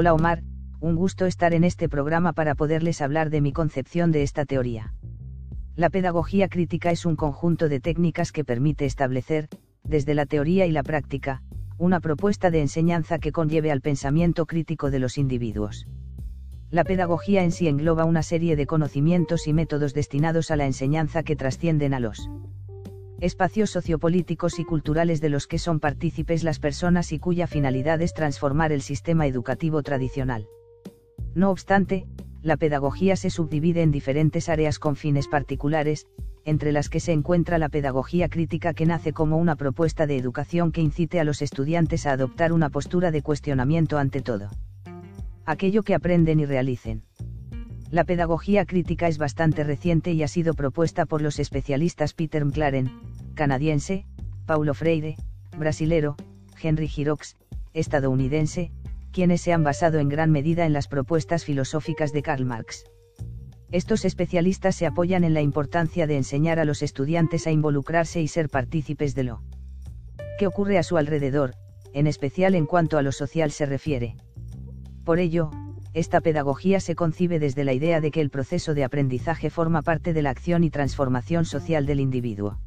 Hola Omar, un gusto estar en este programa para poderles hablar de mi concepción de esta teoría. La pedagogía crítica es un conjunto de técnicas que permite establecer, desde la teoría y la práctica, una propuesta de enseñanza que conlleve al pensamiento crítico de los individuos. La pedagogía en sí engloba una serie de conocimientos y métodos destinados a la enseñanza que trascienden a los espacios sociopolíticos y culturales de los que son partícipes las personas y cuya finalidad es transformar el sistema educativo tradicional. No obstante, la pedagogía se subdivide en diferentes áreas con fines particulares, entre las que se encuentra la pedagogía crítica que nace como una propuesta de educación que incite a los estudiantes a adoptar una postura de cuestionamiento ante todo. Aquello que aprenden y realicen. La pedagogía crítica es bastante reciente y ha sido propuesta por los especialistas Peter McLaren, canadiense, Paulo Freire, brasilero, Henry Girox, estadounidense, quienes se han basado en gran medida en las propuestas filosóficas de Karl Marx. Estos especialistas se apoyan en la importancia de enseñar a los estudiantes a involucrarse y ser partícipes de lo que ocurre a su alrededor, en especial en cuanto a lo social se refiere. Por ello, esta pedagogía se concibe desde la idea de que el proceso de aprendizaje forma parte de la acción y transformación social del individuo.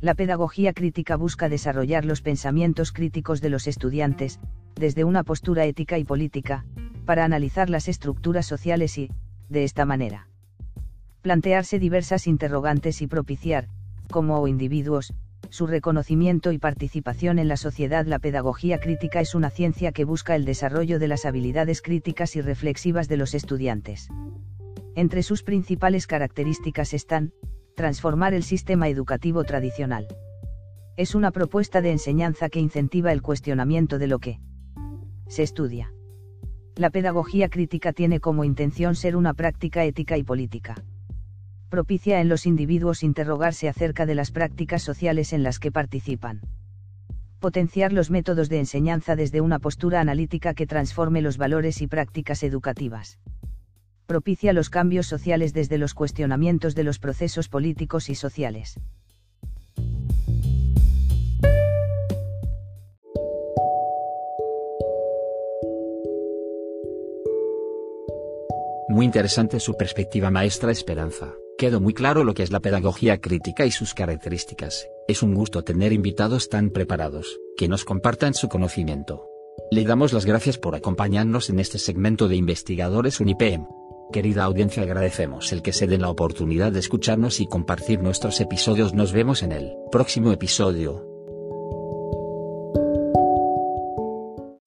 La pedagogía crítica busca desarrollar los pensamientos críticos de los estudiantes, desde una postura ética y política, para analizar las estructuras sociales y, de esta manera, plantearse diversas interrogantes y propiciar, como individuos, su reconocimiento y participación en la sociedad. La pedagogía crítica es una ciencia que busca el desarrollo de las habilidades críticas y reflexivas de los estudiantes. Entre sus principales características están, transformar el sistema educativo tradicional. Es una propuesta de enseñanza que incentiva el cuestionamiento de lo que se estudia. La pedagogía crítica tiene como intención ser una práctica ética y política. Propicia en los individuos interrogarse acerca de las prácticas sociales en las que participan. Potenciar los métodos de enseñanza desde una postura analítica que transforme los valores y prácticas educativas propicia los cambios sociales desde los cuestionamientos de los procesos políticos y sociales. Muy interesante su perspectiva maestra Esperanza. Quedó muy claro lo que es la pedagogía crítica y sus características. Es un gusto tener invitados tan preparados, que nos compartan su conocimiento. Le damos las gracias por acompañarnos en este segmento de investigadores UNIPEM. Querida audiencia agradecemos el que se den la oportunidad de escucharnos y compartir nuestros episodios. Nos vemos en el próximo episodio.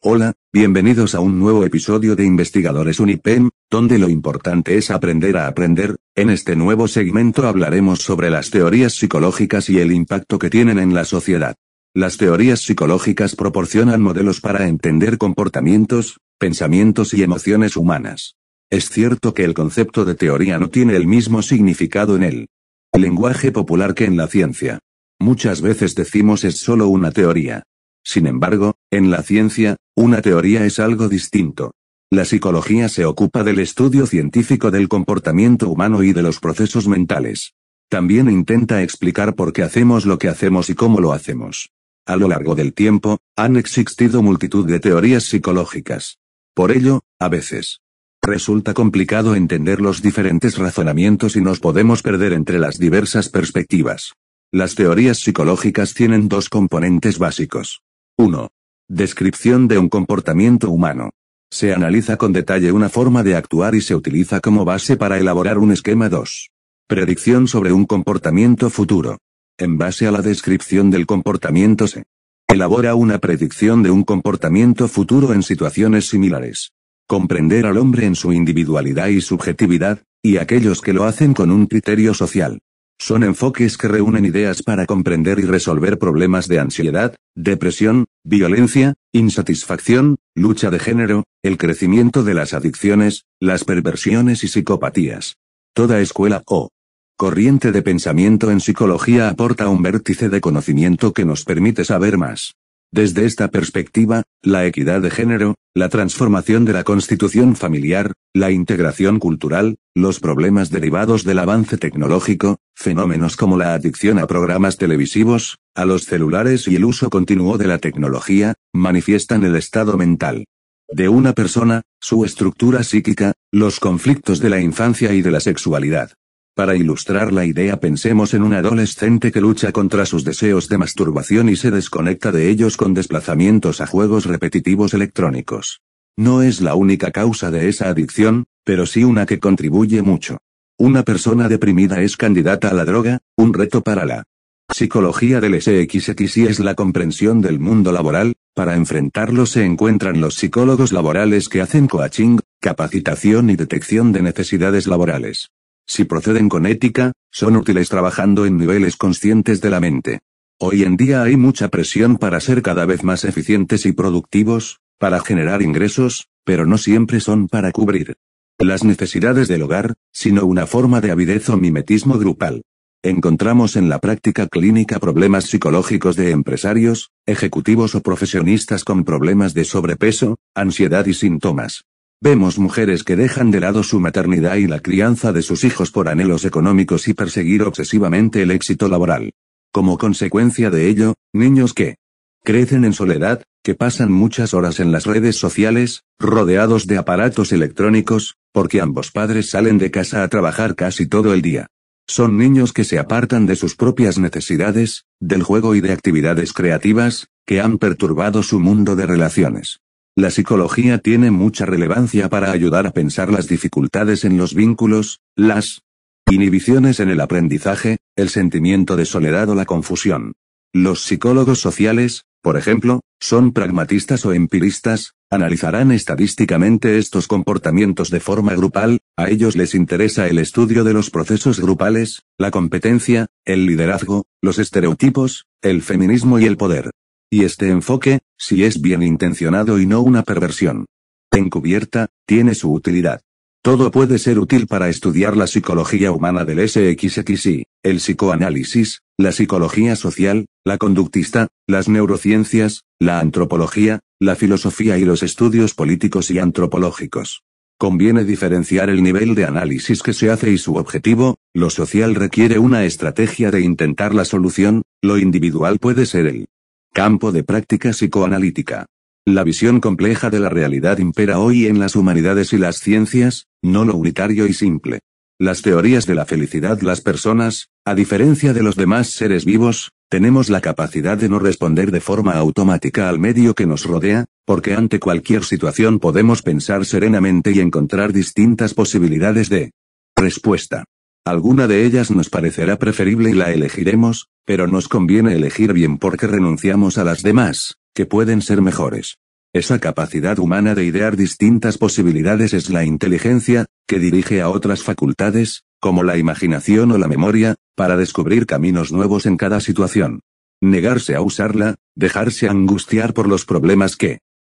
Hola, bienvenidos a un nuevo episodio de Investigadores Unipem, donde lo importante es aprender a aprender. En este nuevo segmento hablaremos sobre las teorías psicológicas y el impacto que tienen en la sociedad. Las teorías psicológicas proporcionan modelos para entender comportamientos, pensamientos y emociones humanas. Es cierto que el concepto de teoría no tiene el mismo significado en el lenguaje popular que en la ciencia. Muchas veces decimos es solo una teoría. Sin embargo, en la ciencia, una teoría es algo distinto. La psicología se ocupa del estudio científico del comportamiento humano y de los procesos mentales. También intenta explicar por qué hacemos lo que hacemos y cómo lo hacemos. A lo largo del tiempo, han existido multitud de teorías psicológicas. Por ello, a veces, Resulta complicado entender los diferentes razonamientos y nos podemos perder entre las diversas perspectivas. Las teorías psicológicas tienen dos componentes básicos. 1. Descripción de un comportamiento humano. Se analiza con detalle una forma de actuar y se utiliza como base para elaborar un esquema 2. Predicción sobre un comportamiento futuro. En base a la descripción del comportamiento se elabora una predicción de un comportamiento futuro en situaciones similares comprender al hombre en su individualidad y subjetividad, y aquellos que lo hacen con un criterio social. Son enfoques que reúnen ideas para comprender y resolver problemas de ansiedad, depresión, violencia, insatisfacción, lucha de género, el crecimiento de las adicciones, las perversiones y psicopatías. Toda escuela o corriente de pensamiento en psicología aporta un vértice de conocimiento que nos permite saber más. Desde esta perspectiva, la equidad de género, la transformación de la constitución familiar, la integración cultural, los problemas derivados del avance tecnológico, fenómenos como la adicción a programas televisivos, a los celulares y el uso continuo de la tecnología, manifiestan el estado mental de una persona, su estructura psíquica, los conflictos de la infancia y de la sexualidad. Para ilustrar la idea pensemos en un adolescente que lucha contra sus deseos de masturbación y se desconecta de ellos con desplazamientos a juegos repetitivos electrónicos. No es la única causa de esa adicción, pero sí una que contribuye mucho. Una persona deprimida es candidata a la droga, un reto para la psicología del SXXI es la comprensión del mundo laboral, para enfrentarlo se encuentran los psicólogos laborales que hacen coaching, capacitación y detección de necesidades laborales. Si proceden con ética, son útiles trabajando en niveles conscientes de la mente. Hoy en día hay mucha presión para ser cada vez más eficientes y productivos, para generar ingresos, pero no siempre son para cubrir las necesidades del hogar, sino una forma de avidez o mimetismo grupal. Encontramos en la práctica clínica problemas psicológicos de empresarios, ejecutivos o profesionistas con problemas de sobrepeso, ansiedad y síntomas. Vemos mujeres que dejan de lado su maternidad y la crianza de sus hijos por anhelos económicos y perseguir obsesivamente el éxito laboral. Como consecuencia de ello, niños que crecen en soledad, que pasan muchas horas en las redes sociales, rodeados de aparatos electrónicos, porque ambos padres salen de casa a trabajar casi todo el día. Son niños que se apartan de sus propias necesidades, del juego y de actividades creativas, que han perturbado su mundo de relaciones. La psicología tiene mucha relevancia para ayudar a pensar las dificultades en los vínculos, las inhibiciones en el aprendizaje, el sentimiento de soledad o la confusión. Los psicólogos sociales, por ejemplo, son pragmatistas o empiristas, analizarán estadísticamente estos comportamientos de forma grupal, a ellos les interesa el estudio de los procesos grupales, la competencia, el liderazgo, los estereotipos, el feminismo y el poder. Y este enfoque, si es bien intencionado y no una perversión encubierta, tiene su utilidad. Todo puede ser útil para estudiar la psicología humana del SXXI, el psicoanálisis, la psicología social, la conductista, las neurociencias, la antropología, la filosofía y los estudios políticos y antropológicos. Conviene diferenciar el nivel de análisis que se hace y su objetivo, lo social requiere una estrategia de intentar la solución, lo individual puede ser el Campo de práctica psicoanalítica. La visión compleja de la realidad impera hoy en las humanidades y las ciencias, no lo unitario y simple. Las teorías de la felicidad Las personas, a diferencia de los demás seres vivos, tenemos la capacidad de no responder de forma automática al medio que nos rodea, porque ante cualquier situación podemos pensar serenamente y encontrar distintas posibilidades de respuesta. Alguna de ellas nos parecerá preferible y la elegiremos, pero nos conviene elegir bien porque renunciamos a las demás, que pueden ser mejores. Esa capacidad humana de idear distintas posibilidades es la inteligencia, que dirige a otras facultades, como la imaginación o la memoria, para descubrir caminos nuevos en cada situación. Negarse a usarla, dejarse angustiar por los problemas que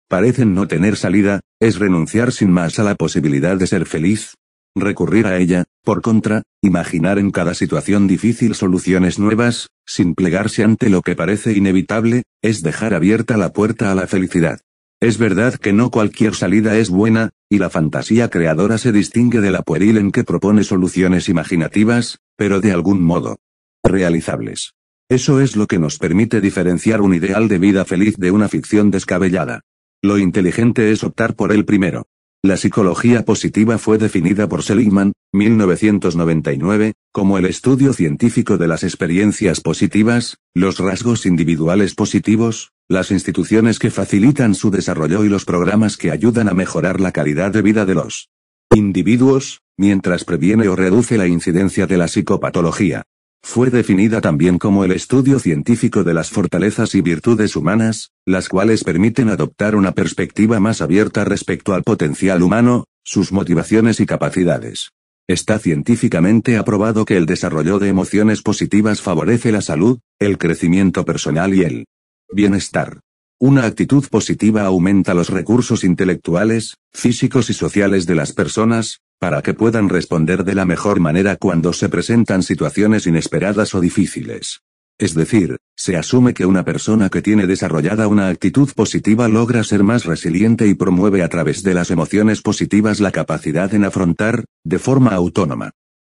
parecen no tener salida, es renunciar sin más a la posibilidad de ser feliz, recurrir a ella, por contra, imaginar en cada situación difícil soluciones nuevas, sin plegarse ante lo que parece inevitable, es dejar abierta la puerta a la felicidad. Es verdad que no cualquier salida es buena, y la fantasía creadora se distingue de la pueril en que propone soluciones imaginativas, pero de algún modo realizables. Eso es lo que nos permite diferenciar un ideal de vida feliz de una ficción descabellada. Lo inteligente es optar por el primero. La psicología positiva fue definida por Seligman, 1999, como el estudio científico de las experiencias positivas, los rasgos individuales positivos, las instituciones que facilitan su desarrollo y los programas que ayudan a mejorar la calidad de vida de los individuos, mientras previene o reduce la incidencia de la psicopatología. Fue definida también como el estudio científico de las fortalezas y virtudes humanas, las cuales permiten adoptar una perspectiva más abierta respecto al potencial humano, sus motivaciones y capacidades. Está científicamente aprobado que el desarrollo de emociones positivas favorece la salud, el crecimiento personal y el bienestar. Una actitud positiva aumenta los recursos intelectuales, físicos y sociales de las personas, para que puedan responder de la mejor manera cuando se presentan situaciones inesperadas o difíciles. Es decir, se asume que una persona que tiene desarrollada una actitud positiva logra ser más resiliente y promueve a través de las emociones positivas la capacidad en afrontar, de forma autónoma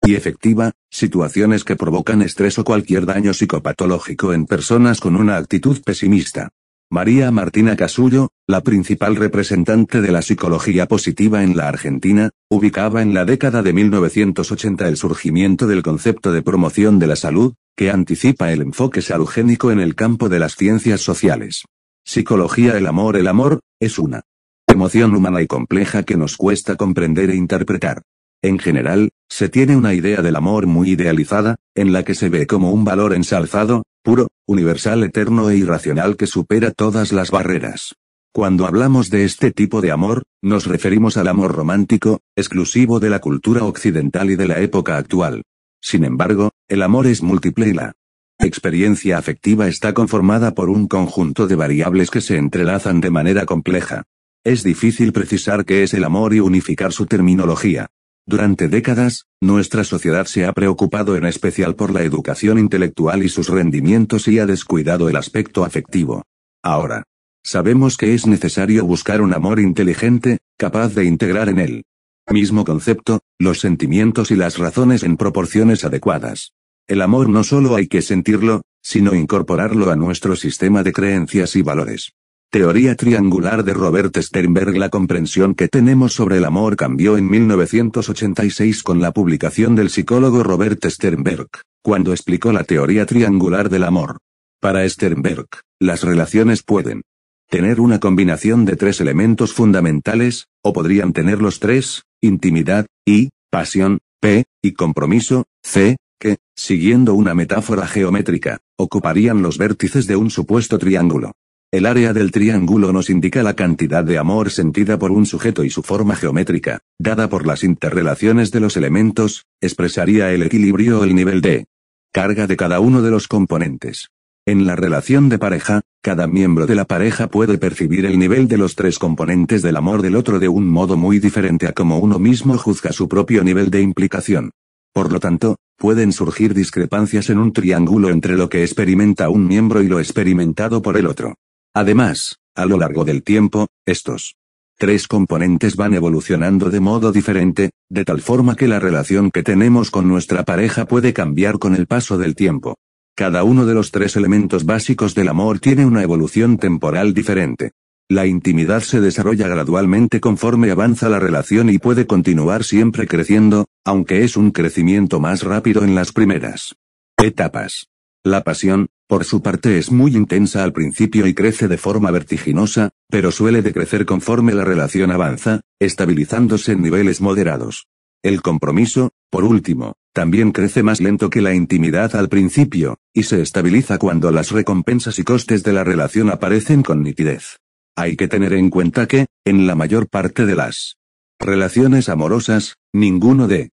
y efectiva, situaciones que provocan estrés o cualquier daño psicopatológico en personas con una actitud pesimista. María Martina Casullo, la principal representante de la psicología positiva en la Argentina, ubicaba en la década de 1980 el surgimiento del concepto de promoción de la salud, que anticipa el enfoque salugénico en el campo de las ciencias sociales. Psicología El amor El amor, es una emoción humana y compleja que nos cuesta comprender e interpretar. En general, se tiene una idea del amor muy idealizada, en la que se ve como un valor ensalzado, puro, universal, eterno e irracional que supera todas las barreras. Cuando hablamos de este tipo de amor, nos referimos al amor romántico, exclusivo de la cultura occidental y de la época actual. Sin embargo, el amor es múltiple y la experiencia afectiva está conformada por un conjunto de variables que se entrelazan de manera compleja. Es difícil precisar qué es el amor y unificar su terminología. Durante décadas, nuestra sociedad se ha preocupado en especial por la educación intelectual y sus rendimientos y ha descuidado el aspecto afectivo. Ahora, sabemos que es necesario buscar un amor inteligente, capaz de integrar en él mismo concepto, los sentimientos y las razones en proporciones adecuadas. El amor no solo hay que sentirlo, sino incorporarlo a nuestro sistema de creencias y valores. Teoría triangular de Robert Sternberg La comprensión que tenemos sobre el amor cambió en 1986 con la publicación del psicólogo Robert Sternberg, cuando explicó la teoría triangular del amor. Para Sternberg, las relaciones pueden tener una combinación de tres elementos fundamentales, o podrían tener los tres, intimidad, I, pasión, P, y compromiso, C, que, siguiendo una metáfora geométrica, ocuparían los vértices de un supuesto triángulo. El área del triángulo nos indica la cantidad de amor sentida por un sujeto y su forma geométrica, dada por las interrelaciones de los elementos, expresaría el equilibrio o el nivel de carga de cada uno de los componentes. En la relación de pareja, cada miembro de la pareja puede percibir el nivel de los tres componentes del amor del otro de un modo muy diferente a como uno mismo juzga su propio nivel de implicación. Por lo tanto, pueden surgir discrepancias en un triángulo entre lo que experimenta un miembro y lo experimentado por el otro. Además, a lo largo del tiempo, estos tres componentes van evolucionando de modo diferente, de tal forma que la relación que tenemos con nuestra pareja puede cambiar con el paso del tiempo. Cada uno de los tres elementos básicos del amor tiene una evolución temporal diferente. La intimidad se desarrolla gradualmente conforme avanza la relación y puede continuar siempre creciendo, aunque es un crecimiento más rápido en las primeras etapas. La pasión, por su parte es muy intensa al principio y crece de forma vertiginosa, pero suele decrecer conforme la relación avanza, estabilizándose en niveles moderados. El compromiso, por último, también crece más lento que la intimidad al principio, y se estabiliza cuando las recompensas y costes de la relación aparecen con nitidez. Hay que tener en cuenta que, en la mayor parte de las relaciones amorosas, ninguno de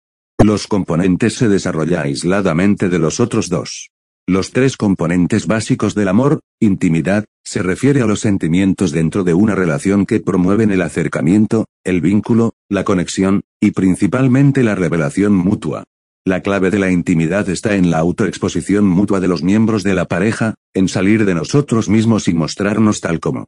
los componentes se desarrolla aisladamente de los otros dos. Los tres componentes básicos del amor, intimidad, se refiere a los sentimientos dentro de una relación que promueven el acercamiento, el vínculo, la conexión, y principalmente la revelación mutua. La clave de la intimidad está en la autoexposición mutua de los miembros de la pareja, en salir de nosotros mismos y mostrarnos tal como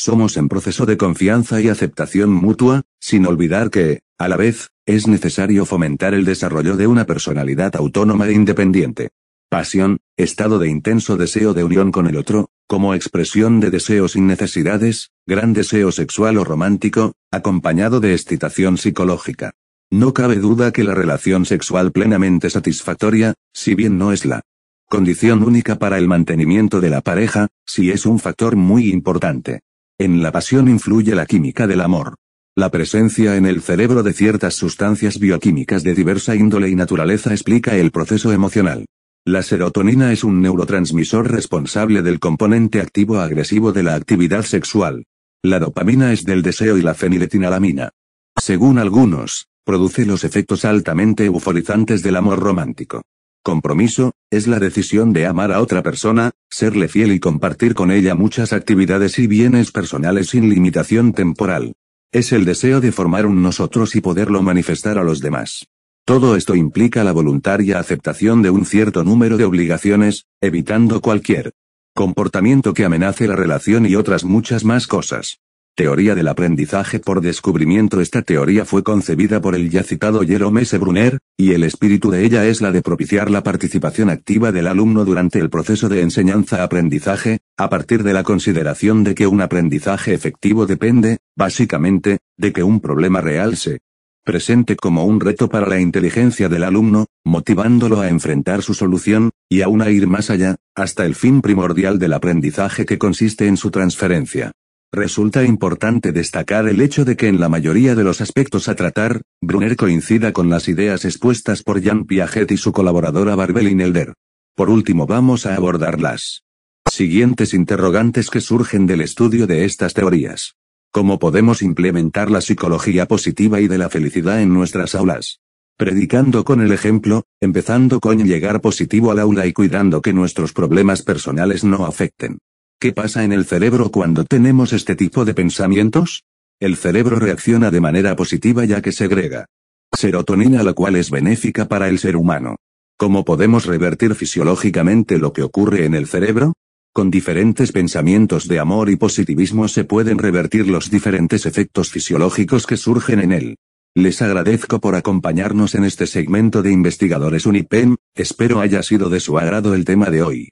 somos en proceso de confianza y aceptación mutua, sin olvidar que, a la vez, es necesario fomentar el desarrollo de una personalidad autónoma e independiente. Pasión, estado de intenso deseo de unión con el otro, como expresión de deseo sin necesidades, gran deseo sexual o romántico, acompañado de excitación psicológica. No cabe duda que la relación sexual plenamente satisfactoria, si bien no es la condición única para el mantenimiento de la pareja, sí es un factor muy importante. En la pasión influye la química del amor. La presencia en el cerebro de ciertas sustancias bioquímicas de diversa índole y naturaleza explica el proceso emocional. La serotonina es un neurotransmisor responsable del componente activo agresivo de la actividad sexual. La dopamina es del deseo y la feniletilamina. Según algunos, produce los efectos altamente euforizantes del amor romántico. Compromiso, es la decisión de amar a otra persona, serle fiel y compartir con ella muchas actividades y bienes personales sin limitación temporal. Es el deseo de formar un nosotros y poderlo manifestar a los demás. Todo esto implica la voluntaria aceptación de un cierto número de obligaciones, evitando cualquier comportamiento que amenace la relación y otras muchas más cosas. Teoría del aprendizaje por descubrimiento Esta teoría fue concebida por el ya citado Jerome S. Brunner, y el espíritu de ella es la de propiciar la participación activa del alumno durante el proceso de enseñanza-aprendizaje, a partir de la consideración de que un aprendizaje efectivo depende, básicamente, de que un problema real se presente como un reto para la inteligencia del alumno, motivándolo a enfrentar su solución, y aún a ir más allá, hasta el fin primordial del aprendizaje que consiste en su transferencia. Resulta importante destacar el hecho de que en la mayoría de los aspectos a tratar, Brunner coincida con las ideas expuestas por Jean Piaget y su colaboradora Barbelin Elder. Por último vamos a abordar las siguientes interrogantes que surgen del estudio de estas teorías. ¿Cómo podemos implementar la psicología positiva y de la felicidad en nuestras aulas? Predicando con el ejemplo, empezando con llegar positivo al aula y cuidando que nuestros problemas personales no afecten. ¿Qué pasa en el cerebro cuando tenemos este tipo de pensamientos? El cerebro reacciona de manera positiva ya que segrega serotonina la cual es benéfica para el ser humano. ¿Cómo podemos revertir fisiológicamente lo que ocurre en el cerebro? Con diferentes pensamientos de amor y positivismo se pueden revertir los diferentes efectos fisiológicos que surgen en él. Les agradezco por acompañarnos en este segmento de investigadores Unipen, espero haya sido de su agrado el tema de hoy.